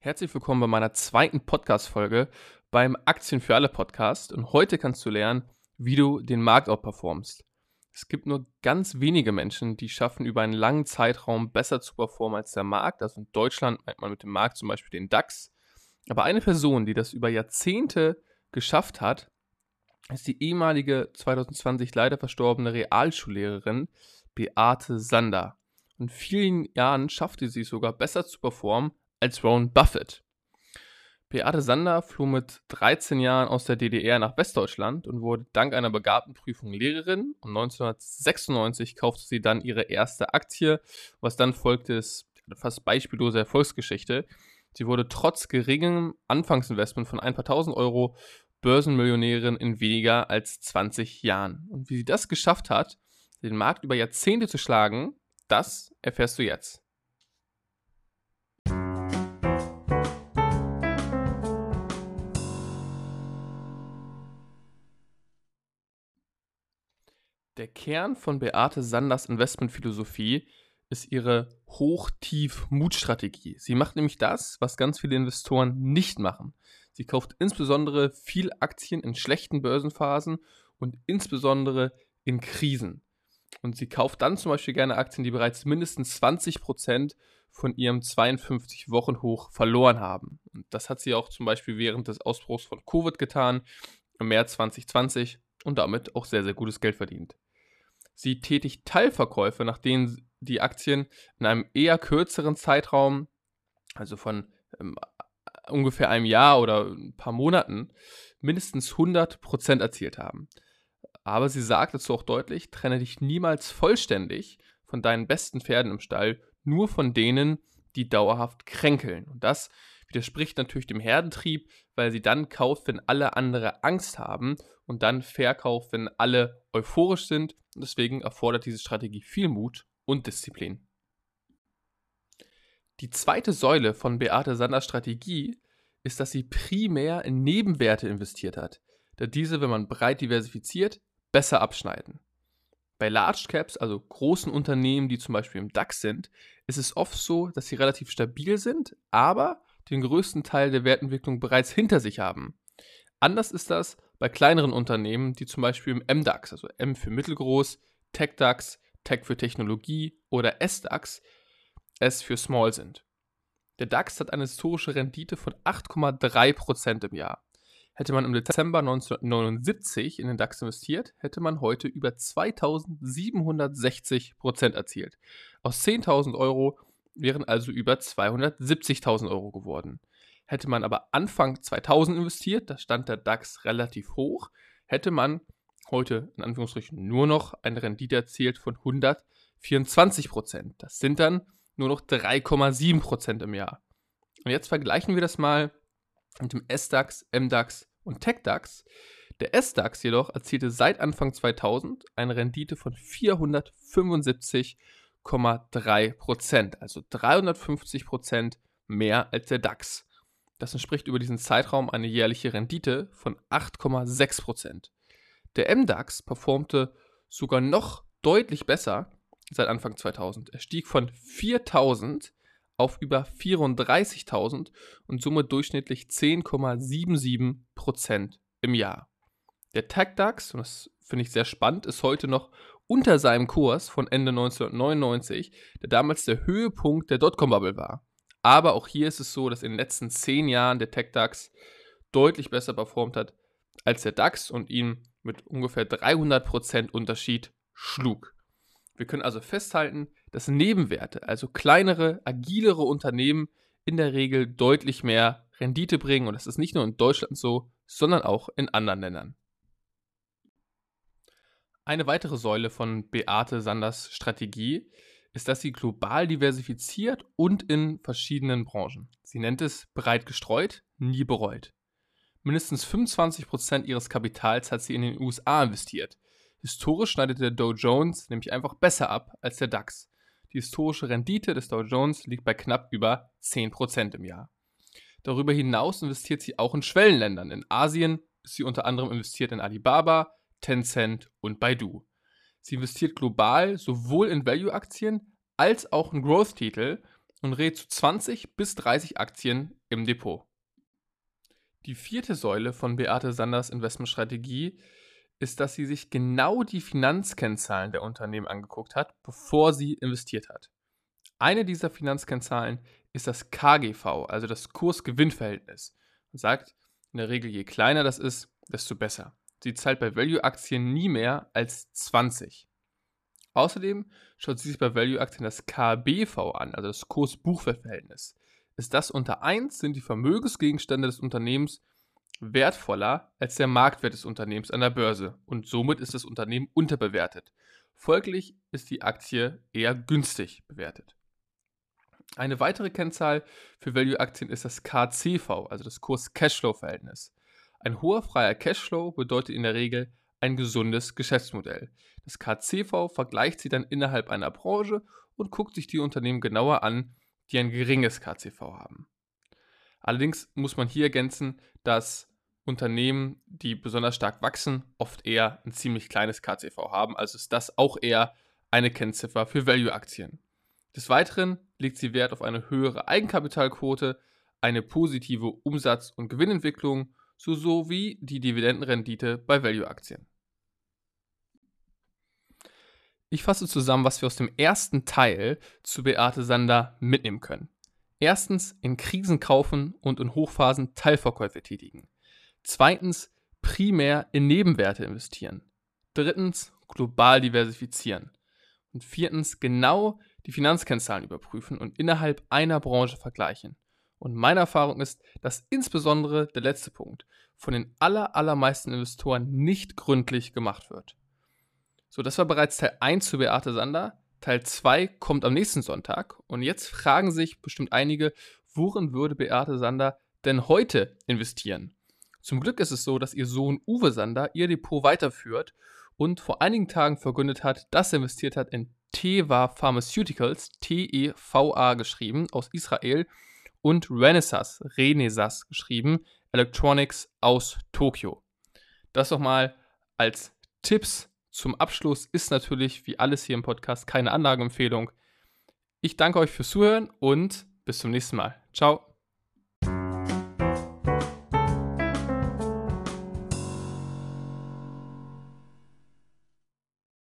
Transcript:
Herzlich willkommen bei meiner zweiten Podcast-Folge beim Aktien für alle Podcast. Und heute kannst du lernen, wie du den Markt outperformst. Es gibt nur ganz wenige Menschen, die schaffen, über einen langen Zeitraum besser zu performen als der Markt. Also in Deutschland meint man mit dem Markt zum Beispiel den DAX. Aber eine Person, die das über Jahrzehnte geschafft hat, ist die ehemalige 2020 leider verstorbene Realschullehrerin Beate Sander. In vielen Jahren schaffte sie sogar besser zu performen als Warren Buffett. Beate Sander floh mit 13 Jahren aus der DDR nach Westdeutschland und wurde dank einer begabten Prüfung Lehrerin. Und 1996 kaufte sie dann ihre erste Aktie. Was dann folgte, ist eine fast beispiellose Erfolgsgeschichte. Sie wurde trotz geringem Anfangsinvestment von ein paar tausend Euro Börsenmillionärin in weniger als 20 Jahren. Und wie sie das geschafft hat, den Markt über Jahrzehnte zu schlagen, das erfährst du jetzt. Der Kern von Beate Sanders Investmentphilosophie ist ihre Hoch-Tief-Mut-Strategie. Sie macht nämlich das, was ganz viele Investoren nicht machen. Sie kauft insbesondere viel Aktien in schlechten Börsenphasen und insbesondere in Krisen. Und sie kauft dann zum Beispiel gerne Aktien, die bereits mindestens 20% von ihrem 52-Wochen-Hoch verloren haben. Und das hat sie auch zum Beispiel während des Ausbruchs von Covid getan, im März 2020 und damit auch sehr, sehr gutes Geld verdient. Sie tätigt Teilverkäufe, nach denen die Aktien in einem eher kürzeren Zeitraum, also von ähm, ungefähr einem Jahr oder ein paar Monaten, mindestens 100% erzielt haben. Aber sie sagt dazu auch deutlich, trenne dich niemals vollständig von deinen besten Pferden im Stall, nur von denen, die dauerhaft kränkeln. Und das widerspricht natürlich dem Herdentrieb, weil sie dann kauft, wenn alle andere Angst haben und dann verkauft, wenn alle euphorisch sind und deswegen erfordert diese Strategie viel Mut und Disziplin. Die zweite Säule von Beate Sanders Strategie ist, dass sie primär in Nebenwerte investiert hat, da diese, wenn man breit diversifiziert, besser abschneiden. Bei Large Caps, also großen Unternehmen, die zum Beispiel im DAX sind, ist es oft so, dass sie relativ stabil sind, aber den größten Teil der Wertentwicklung bereits hinter sich haben. Anders ist das bei kleineren Unternehmen, die zum Beispiel im MDAX, also M für mittelgroß, TechDAX, Tech für Technologie oder SDAX, S für Small sind. Der DAX hat eine historische Rendite von 8,3% im Jahr. Hätte man im Dezember 1979 in den DAX investiert, hätte man heute über 2760% erzielt. Aus 10.000 Euro wären also über 270.000 Euro geworden. Hätte man aber Anfang 2000 investiert, da stand der DAX relativ hoch, hätte man heute in Anführungsstrichen nur noch eine Rendite erzielt von 124 Prozent. Das sind dann nur noch 3,7 Prozent im Jahr. Und jetzt vergleichen wir das mal mit dem S-DAX, M-DAX und TechDAX. Der S-DAX jedoch erzielte seit Anfang 2000 eine Rendite von 475,3 Prozent, also 350 Prozent mehr als der DAX. Das entspricht über diesen Zeitraum eine jährliche Rendite von 8,6%. Der MDAX performte sogar noch deutlich besser seit Anfang 2000. Er stieg von 4000 auf über 34.000 und somit durchschnittlich 10,77% im Jahr. Der TechDAX, und das finde ich sehr spannend, ist heute noch unter seinem Kurs von Ende 1999, der damals der Höhepunkt der Dotcom-Bubble war. Aber auch hier ist es so, dass in den letzten zehn Jahren der TechDAX deutlich besser performt hat als der DAX und ihn mit ungefähr 300% Unterschied schlug. Wir können also festhalten, dass Nebenwerte, also kleinere, agilere Unternehmen, in der Regel deutlich mehr Rendite bringen. Und das ist nicht nur in Deutschland so, sondern auch in anderen Ländern. Eine weitere Säule von Beate Sanders Strategie ist, dass sie global diversifiziert und in verschiedenen Branchen. Sie nennt es breit gestreut, nie bereut. Mindestens 25% ihres Kapitals hat sie in den USA investiert. Historisch schneidet der Dow Jones nämlich einfach besser ab als der DAX. Die historische Rendite des Dow Jones liegt bei knapp über 10% im Jahr. Darüber hinaus investiert sie auch in Schwellenländern. In Asien ist sie unter anderem investiert in Alibaba, Tencent und Baidu. Sie investiert global sowohl in Value-Aktien als auch in Growth-Titel und rät zu 20 bis 30 Aktien im Depot. Die vierte Säule von Beate Sanders Investmentstrategie ist, dass sie sich genau die Finanzkennzahlen der Unternehmen angeguckt hat, bevor sie investiert hat. Eine dieser Finanzkennzahlen ist das KGV, also das Kurs-Gewinn-Verhältnis. Man sagt in der Regel, je kleiner das ist, desto besser. Sie zahlt bei Value-Aktien nie mehr als 20. Außerdem schaut sie sich bei Value-Aktien das KBV an, also das Kurs-Buchwert-Verhältnis. Ist das unter 1, sind die Vermögensgegenstände des Unternehmens wertvoller als der Marktwert des Unternehmens an der Börse und somit ist das Unternehmen unterbewertet. Folglich ist die Aktie eher günstig bewertet. Eine weitere Kennzahl für Value-Aktien ist das KCV, also das Kurs-Cashflow-Verhältnis. Ein hoher freier Cashflow bedeutet in der Regel ein gesundes Geschäftsmodell. Das KCV vergleicht sie dann innerhalb einer Branche und guckt sich die Unternehmen genauer an, die ein geringes KCV haben. Allerdings muss man hier ergänzen, dass Unternehmen, die besonders stark wachsen, oft eher ein ziemlich kleines KCV haben. Also ist das auch eher eine Kennziffer für Value-Aktien. Des Weiteren legt sie Wert auf eine höhere Eigenkapitalquote, eine positive Umsatz- und Gewinnentwicklung sowie die Dividendenrendite bei Value-Aktien. Ich fasse zusammen, was wir aus dem ersten Teil zu Beate Sander mitnehmen können. Erstens, in Krisen kaufen und in Hochphasen Teilverkäufe tätigen. Zweitens, primär in Nebenwerte investieren. Drittens, global diversifizieren. Und viertens, genau die Finanzkennzahlen überprüfen und innerhalb einer Branche vergleichen. Und meine Erfahrung ist, dass insbesondere der letzte Punkt von den aller, allermeisten Investoren nicht gründlich gemacht wird. So, das war bereits Teil 1 zu Beate Sander. Teil 2 kommt am nächsten Sonntag. Und jetzt fragen sich bestimmt einige, worin würde Beate Sander denn heute investieren? Zum Glück ist es so, dass ihr Sohn Uwe Sander ihr Depot weiterführt und vor einigen Tagen verkündet hat, dass er investiert hat in Teva Pharmaceuticals, T-E-V-A geschrieben, aus Israel, und Renesas, Renesas geschrieben, Electronics aus Tokio. Das nochmal als Tipps zum Abschluss ist natürlich, wie alles hier im Podcast, keine Anlageempfehlung. Ich danke euch fürs Zuhören und bis zum nächsten Mal. Ciao.